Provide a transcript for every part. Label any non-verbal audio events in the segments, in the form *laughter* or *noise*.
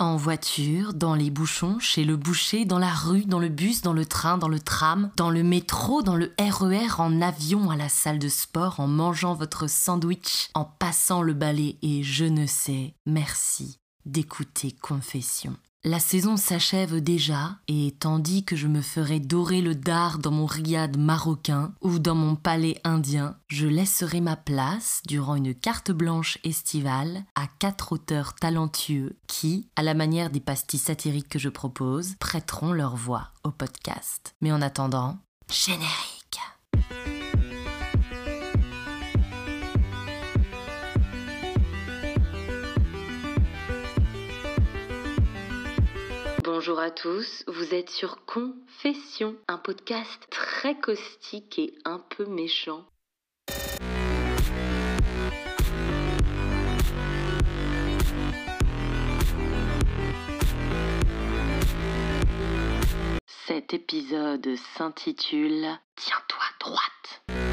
En voiture, dans les bouchons, chez le boucher, dans la rue, dans le bus, dans le train, dans le tram, dans le métro, dans le RER, e en avion, à la salle de sport, en mangeant votre sandwich, en passant le balai et je ne sais, merci d'écouter Confession. La saison s'achève déjà, et tandis que je me ferai dorer le dard dans mon riad marocain ou dans mon palais indien, je laisserai ma place, durant une carte blanche estivale, à quatre auteurs talentueux qui, à la manière des pastilles satiriques que je propose, prêteront leur voix au podcast. Mais en attendant, générique. Bonjour à tous, vous êtes sur Confession, un podcast très caustique et un peu méchant. Cet épisode s'intitule Tiens-toi droite.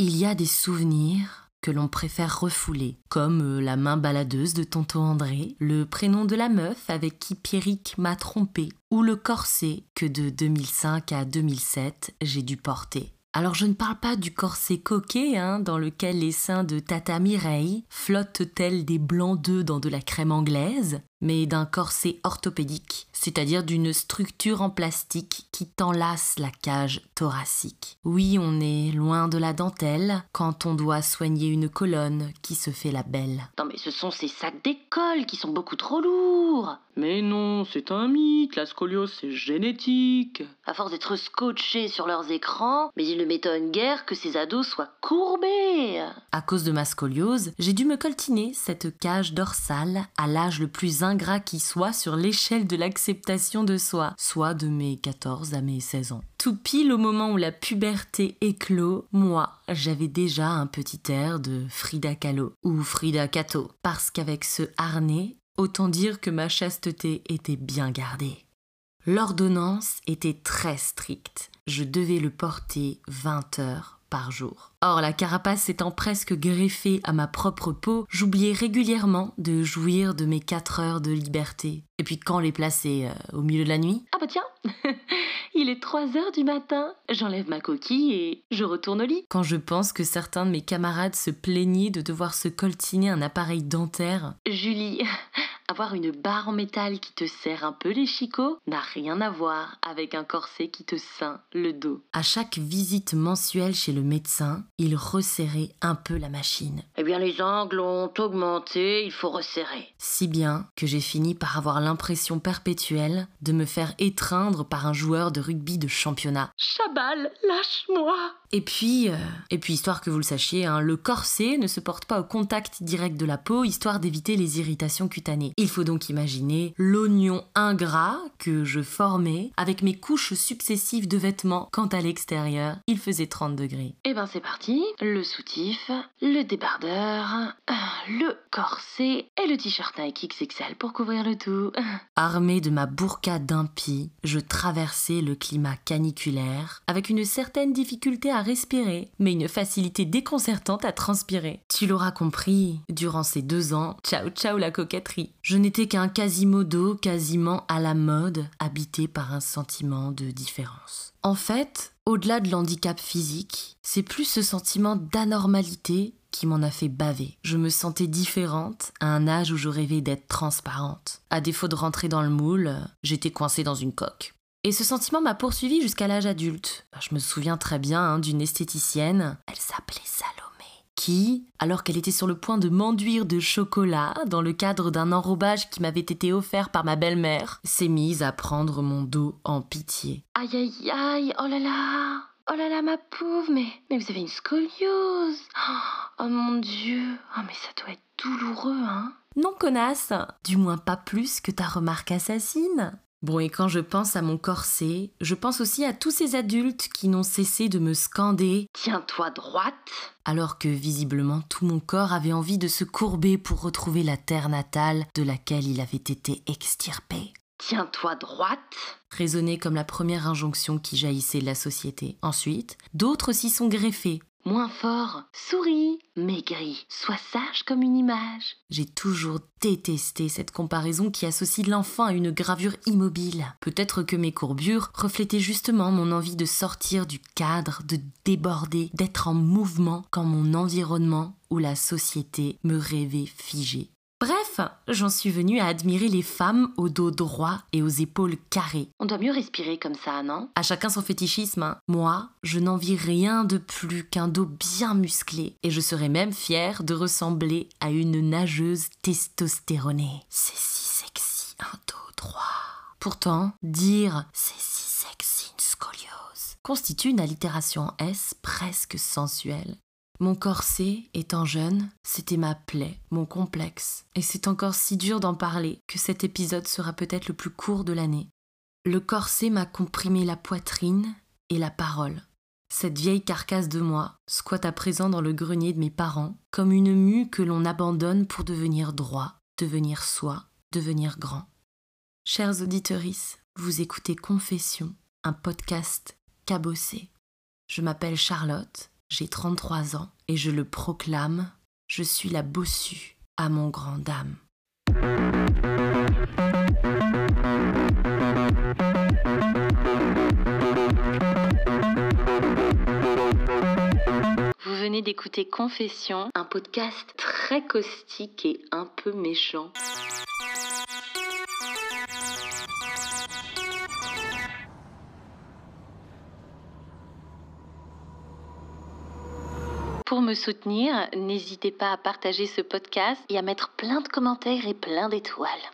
Il y a des souvenirs que l'on préfère refouler, comme euh, la main baladeuse de tonton André, le prénom de la meuf avec qui Pierrick m'a trompé, ou le corset que de 2005 à 2007 j'ai dû porter. Alors je ne parle pas du corset coquet, hein, dans lequel les seins de Tata Mireille flottent tels des blancs d'œufs dans de la crème anglaise, mais d'un corset orthopédique, c'est-à-dire d'une structure en plastique qui t'enlace la cage thoracique. Oui, on est loin de la dentelle quand on doit soigner une colonne qui se fait la belle. Non mais ce sont ces sacs d'école qui sont beaucoup trop lourds. Mais non, c'est un mythe, la scoliose c'est génétique. À force d'être scotchés sur leurs écrans, mais il ne m'étonne guère que ces ados soient courbés. À cause de ma scoliose, j'ai dû me coltiner cette cage dorsale à l'âge le plus qui soit sur l'échelle de l'acceptation de soi, soit de mes 14 à mes 16 ans. Tout pile au moment où la puberté éclot, moi, j'avais déjà un petit air de Frida Kahlo ou Frida Kato, parce qu'avec ce harnais, autant dire que ma chasteté était bien gardée. L'ordonnance était très stricte. Je devais le porter 20 heures par jour. Or, la carapace étant presque greffée à ma propre peau, j'oubliais régulièrement de jouir de mes 4 heures de liberté. Et puis quand les placer euh, au milieu de la nuit Ah bah tiens *laughs* Il est 3 heures du matin, j'enlève ma coquille et je retourne au lit. Quand je pense que certains de mes camarades se plaignaient de devoir se coltiner un appareil dentaire. Julie, *laughs* avoir une barre en métal qui te serre un peu les chicots n'a rien à voir avec un corset qui te ceint le dos. À chaque visite mensuelle chez le médecin, il resserrait un peu la machine. Eh bien, les angles ont augmenté, il faut resserrer. Si bien que j'ai fini par avoir l'impression perpétuelle de me faire étreindre par un joueur de rugby de championnat. Chabal, lâche-moi Et puis, euh, et puis histoire que vous le sachiez, hein, le corset ne se porte pas au contact direct de la peau, histoire d'éviter les irritations cutanées. Il faut donc imaginer l'oignon ingrat que je formais avec mes couches successives de vêtements quand à l'extérieur il faisait 30 degrés. Eh ben c'est parti, le soutif, le débardeur, le corset et le t-shirt Nike XXL pour couvrir le tout. *laughs* Armé de ma burqa d'impie, je traversais le climat caniculaire avec une certaine difficulté à respirer, mais une facilité déconcertante à transpirer. Tu l'auras compris, durant ces deux ans, ciao ciao la coquetterie. Je n'étais qu'un quasimodo quasiment à la mode, habité par un sentiment de différence. En fait, au-delà de l'handicap physique, c'est plus ce sentiment d'anormalité qui m'en a fait baver. Je me sentais différente à un âge où je rêvais d'être transparente. À défaut de rentrer dans le moule, j'étais coincée dans une coque. Et ce sentiment m'a poursuivi jusqu'à l'âge adulte. Je me souviens très bien hein, d'une esthéticienne. Elle s'appelait Salomé qui, alors qu'elle était sur le point de m'enduire de chocolat dans le cadre d'un enrobage qui m'avait été offert par ma belle-mère, s'est mise à prendre mon dos en pitié. Aïe aïe aïe, oh là là Oh là là, ma pauvre, mais, mais vous avez une scoliose Oh mon dieu Oh mais ça doit être douloureux, hein Non, connasse Du moins pas plus que ta remarque assassine Bon, et quand je pense à mon corset, je pense aussi à tous ces adultes qui n'ont cessé de me scander Tiens-toi droite. alors que visiblement tout mon corps avait envie de se courber pour retrouver la terre natale de laquelle il avait été extirpé. Tiens-toi droite. Résonnait comme la première injonction qui jaillissait de la société. Ensuite, d'autres s'y sont greffés. Moins fort. Souris. Maigri. Sois sage comme une image. J'ai toujours détesté cette comparaison qui associe l'enfant à une gravure immobile. Peut-être que mes courbures reflétaient justement mon envie de sortir du cadre, de déborder, d'être en mouvement quand mon environnement ou la société me rêvait figé. Bref, j'en suis venue à admirer les femmes au dos droit et aux épaules carrées. On doit mieux respirer comme ça, non? À chacun son fétichisme. hein. Moi, je n'envie rien de plus qu'un dos bien musclé. Et je serais même fière de ressembler à une nageuse testostéronée. C'est si sexy, un dos droit. Pourtant, dire c'est si sexy une scoliose constitue une allitération en S presque sensuelle. Mon corset, étant jeune, c'était ma plaie, mon complexe. Et c'est encore si dur d'en parler que cet épisode sera peut-être le plus court de l'année. Le corset m'a comprimé la poitrine et la parole. Cette vieille carcasse de moi squatte à présent dans le grenier de mes parents, comme une mue que l'on abandonne pour devenir droit, devenir soi, devenir grand. Chers auditorices, vous écoutez Confession, un podcast cabossé. Je m'appelle Charlotte, j'ai 33 ans et je le proclame, je suis la bossue à mon grand dame. Vous venez d'écouter Confession, un podcast très caustique et un peu méchant. Pour me soutenir, n'hésitez pas à partager ce podcast et à mettre plein de commentaires et plein d'étoiles.